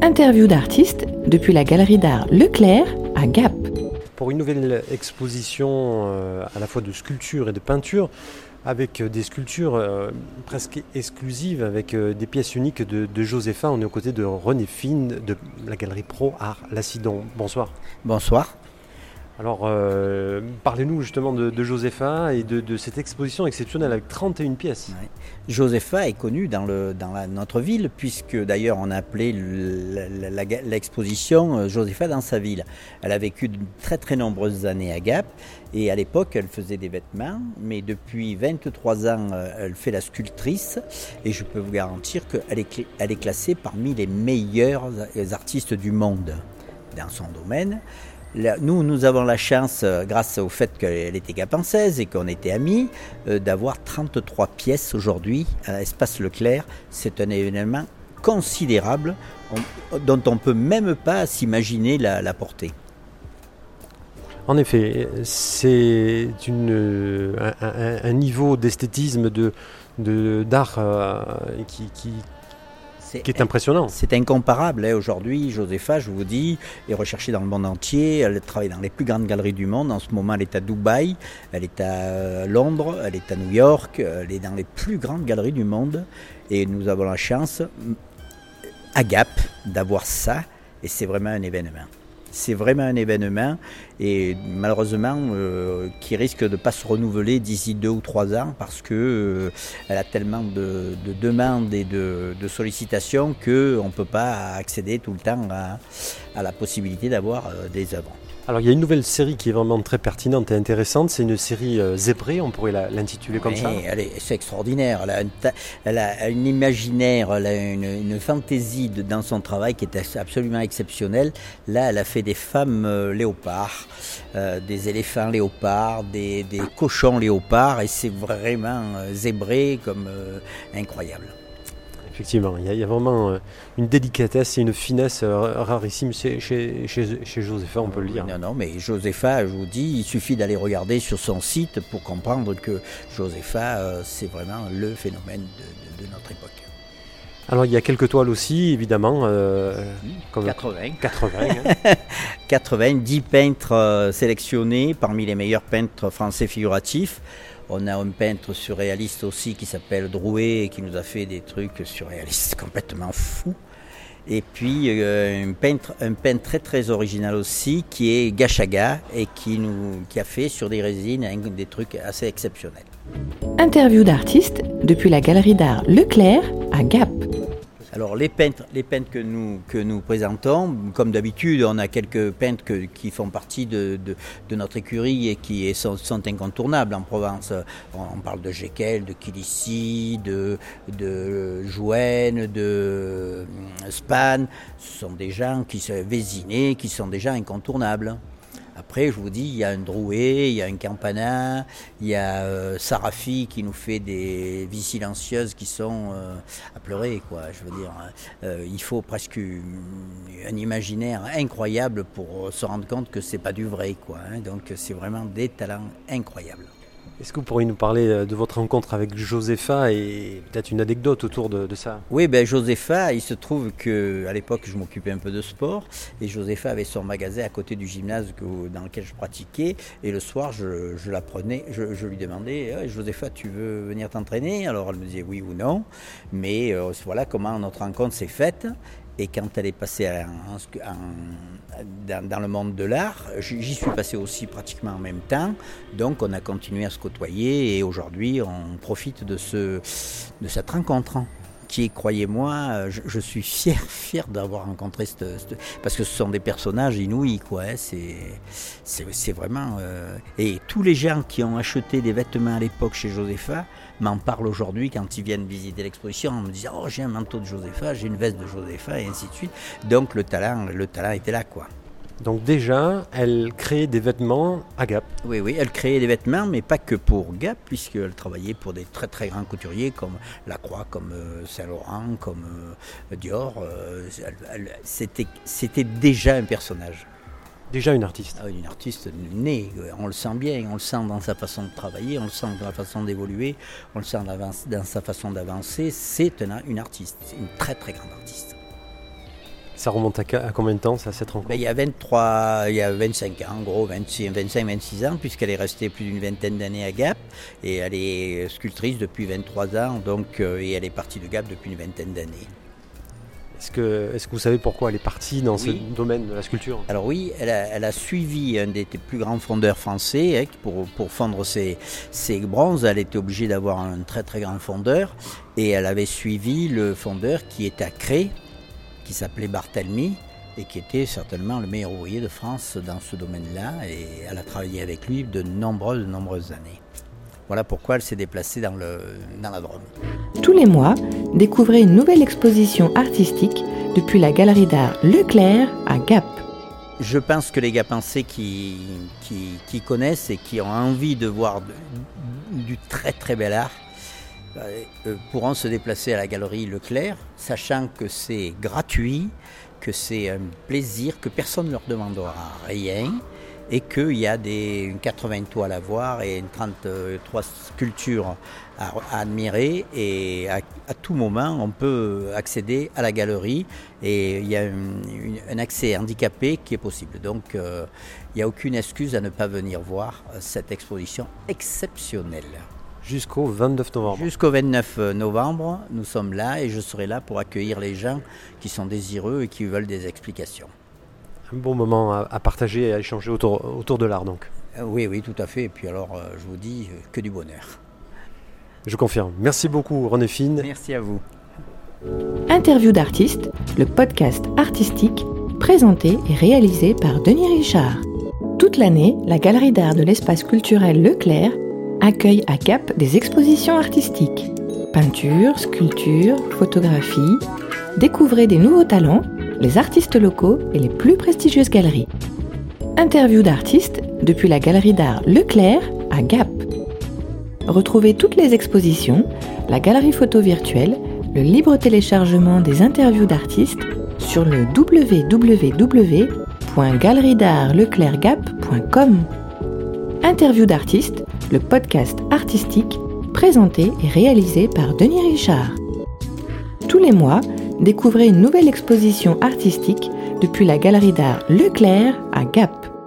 Interview d'artistes depuis la galerie d'art Leclerc à Gap. Pour une nouvelle exposition euh, à la fois de sculpture et de peinture, avec euh, des sculptures euh, presque exclusives, avec des pièces uniques de, de, Josépha. On est aux côtés de René Fine de la galerie Pro Art Lacidon. Bonsoir. Bonsoir. Alors, euh, parlez-nous justement de, Josepha et de, cette exposition exceptionnelle avec 31 pièces. Josepha est connue dans, notre ville, puisque d'ailleurs on a appelé l'exposition euh, Josepha dans sa ville. Elle a vécu de très très nombreuses années à Gap, et à l'époque elle faisait des vêtements, mais depuis 23 ans euh, elle fait la sculptrice, et je peux vous garantir qu'elle est, elle est classée parmi les meilleurs artistes du monde dans son domaine. Nous, nous avons la chance, euh, grâce au fait qu'elle était gapensaise et qu'on était amis, euh, d'avoir 33 pièces aujourd'hui à l'Espace Leclerc. C'est un événement considérable dont on ne peut même pas s'imaginer la, portée. En effet, c'est un, niveau d'esthétisme, d'art de, d'art euh, qui est impressionnant. C'est incomparable. Hein. Aujourd'hui, Josepha, je vous dis, est recherchée dans le monde entier. Elle travaille dans les plus grandes galeries du monde. En ce moment, elle est à Dubaï, elle est à euh, Londres, elle est à New York, elle est dans les plus grandes galeries du monde. Et nous avons la chance, à Gap, d'avoir ça. Et c'est vraiment un événement c'est vraiment un événement et malheureusement euh, qui risque de ne pas se renouveler d'ici deux ou trois ans parce que euh, a tellement de, demandes et de, sollicitations qu'on ne peut pas accéder tout le temps à, la possibilité d'avoir euh, des œuvres. Alors il y a une nouvelle série qui est vraiment très pertinente et intéressante, c'est une série euh, zébrée, on pourrait l'intituler comme ça. C'est extraordinaire, elle a, un imaginaire, elle a une, fantaisie dans son travail qui est absolument exceptionnelle. Là, elle a fait des femmes euh, léopards, euh, des éléphants léopards, des, cochons léopards, et c'est vraiment zébré comme incroyable. Effectivement, il y, a, vraiment euh, une délicatesse et une finesse euh, rarissime chez, chez, Josepha, on peut le dire. Non, non, mais Josepha, je vous dis, il suffit d'aller regarder sur son site pour comprendre que Josepha, euh, c'est vraiment le phénomène de, notre époque. Alors il y a quelques toiles aussi, évidemment. 80. 80. 80, 10 peintres sélectionnés parmi les meilleurs peintres français figuratifs. On a un peintre surréaliste aussi qui s'appelle Drouet et qui nous a fait des trucs surréalistes complètement fous. Et puis euh, un, peintre, un peintre très très original aussi qui est Gachaga et qui, nous, qui a fait sur des résines des trucs assez exceptionnels. Interview d'artistes depuis la galerie d'art Leclerc à Gap. Alors les peintres, que nous, présentons, comme d'habitude, on a quelques peintres qui font partie de, notre écurie et qui sont, incontournables en Provence. On, parle de Jekyll, de Kilissi, de, de Jouen, de euh, Span. Ce sont des gens qui sont vésinés, qui sont déjà incontournables. Après, je vous dis, il y a un Drouet, il y a un Campana, il y a euh, Sarafi qui nous fait des vies silencieuses qui sont euh, à pleurer, quoi. Je veux dire, hein. euh, il faut presque un imaginaire incroyable pour se rendre compte que c'est pas du vrai, quoi. Hein. Donc, c'est vraiment des talents incroyables. Est-ce que vous pourriez nous parler euh, de votre rencontre avec Josepha et peut-être une anecdote autour de, ça? Oui, ben Josepha, il se trouve qu'à l'époque, je m'occupais un peu de sport et Josepha avait son magasin à côté du gymnase dans lequel je pratiquais. Et le soir, je, la prenais, je, lui demandais eh, Josepha, tu veux venir t'entraîner? Alors elle me disait oui ou non. Mais euh, voilà comment notre rencontre s'est faite. Et quand elle est passée dans, le monde de l'art, j'y suis passé aussi pratiquement en même temps. Donc on a continué à se côtoyer et aujourd'hui on profite de, ce, de cette rencontre qui croyez-moi, je, suis fier, fier d'avoir rencontré cette, parce que ce sont des personnages inouïs, quoi. Hein, c'est, vraiment. Euh, et tous les gens qui ont acheté des vêtements à l'époque chez Josepha m'en parlent aujourd'hui quand ils viennent visiter l'exposition en me disant Oh, j'ai un manteau de Josepha, j'ai une veste de Josepha, et ainsi de suite. Donc le talent, le talent était là, quoi. Donc déjà, elle créait des vêtements à Gap. Oui, oui, elle créait des vêtements, mais pas que pour Gap, puisqu'elle travaillait pour des très très grands couturiers comme Lacroix, comme euh, Saint-Laurent, comme euh, Dior. Euh, c'était déjà un personnage. Déjà une artiste. Ah, une artiste née, on le sent bien, on le sent dans sa façon de travailler, on le sent dans sa façon d'évoluer, on le sent dans sa façon d'avancer. C'est une artiste, une très très grande artiste. Ça remonte à, combien de temps, ça, cette rencontre? Ben, Il y a 23, il y a 25 ans, en gros, 25-26 ans, puisqu'elle est restée plus d'une vingtaine d'années à Gap, et elle est sculptrice depuis 23 ans, donc, euh, et elle est partie de Gap depuis une vingtaine d'années. Est-ce que, est que, vous savez pourquoi elle est partie dans ce domaine de la sculpture? Alors oui, elle a, suivi un des plus grands fondeurs français hein, pour, pour, fondre ses, ses, bronzes. Elle était obligée d'avoir un très très grand fondeur. Et elle avait suivi le fondeur qui était à Cré, qui s'appelait Barthélemy et qui était certainement le meilleur ouvrier de France dans ce domaine-là. Et elle a travaillé avec lui de nombreuses, nombreuses années. Voilà pourquoi elle s'est déplacée dans, le, dans la Drôme. Tous les mois, découvrez une nouvelle exposition artistique depuis la galerie d'art Leclerc à Gap. Je pense que les Gapensais qui, qui, qui, connaissent et qui ont envie de voir du très très bel art pourront se déplacer à la galerie Leclerc, sachant que c'est gratuit, que c'est un plaisir, que personne ne leur demandera rien et qu'il y a des 80 toiles à voir et une 33 sculptures à, admirer et à, tout moment on peut accéder à la galerie et il y a un, accès handicapé qui est possible. Donc euh, il n'y a aucune excuse à ne pas venir voir cette exposition exceptionnelle. Jusqu'au 29 novembre. Jusqu'au 29 euh, novembre, nous sommes là et je serai là pour accueillir les gens qui sont désireux et qui veulent des explications. Un bon moment à, partager et à échanger autour, autour de l'art donc. Euh, oui, oui, tout à fait. Et puis alors, euh, je vous dis que du bonheur. Je confirme. Merci beaucoup René Fine. Merci à vous. Interview d'artistes, le podcast artistique présenté et réalisé par Denis Richard. Toute l'année, la Galerie d'art de l'espace culturel Leclerc accueille à Cap des expositions artistiques. Peinture, sculpture, photographie. Découvrez des nouveaux talents, les artistes locaux et les plus prestigieuses galeries. Interview d'artistes depuis la galerie d'art Leclerc à Gap. Retrouvez toutes les expositions, la galerie photo virtuelle, le libre téléchargement des interviews d'artistes sur le www.galeriedartleclercgap.com. Interview d'artistes le podcast artistique présenté et réalisé par Denis Richard. Tous les mois, découvrez une nouvelle exposition artistique depuis la galerie d'art Leclerc à Gap.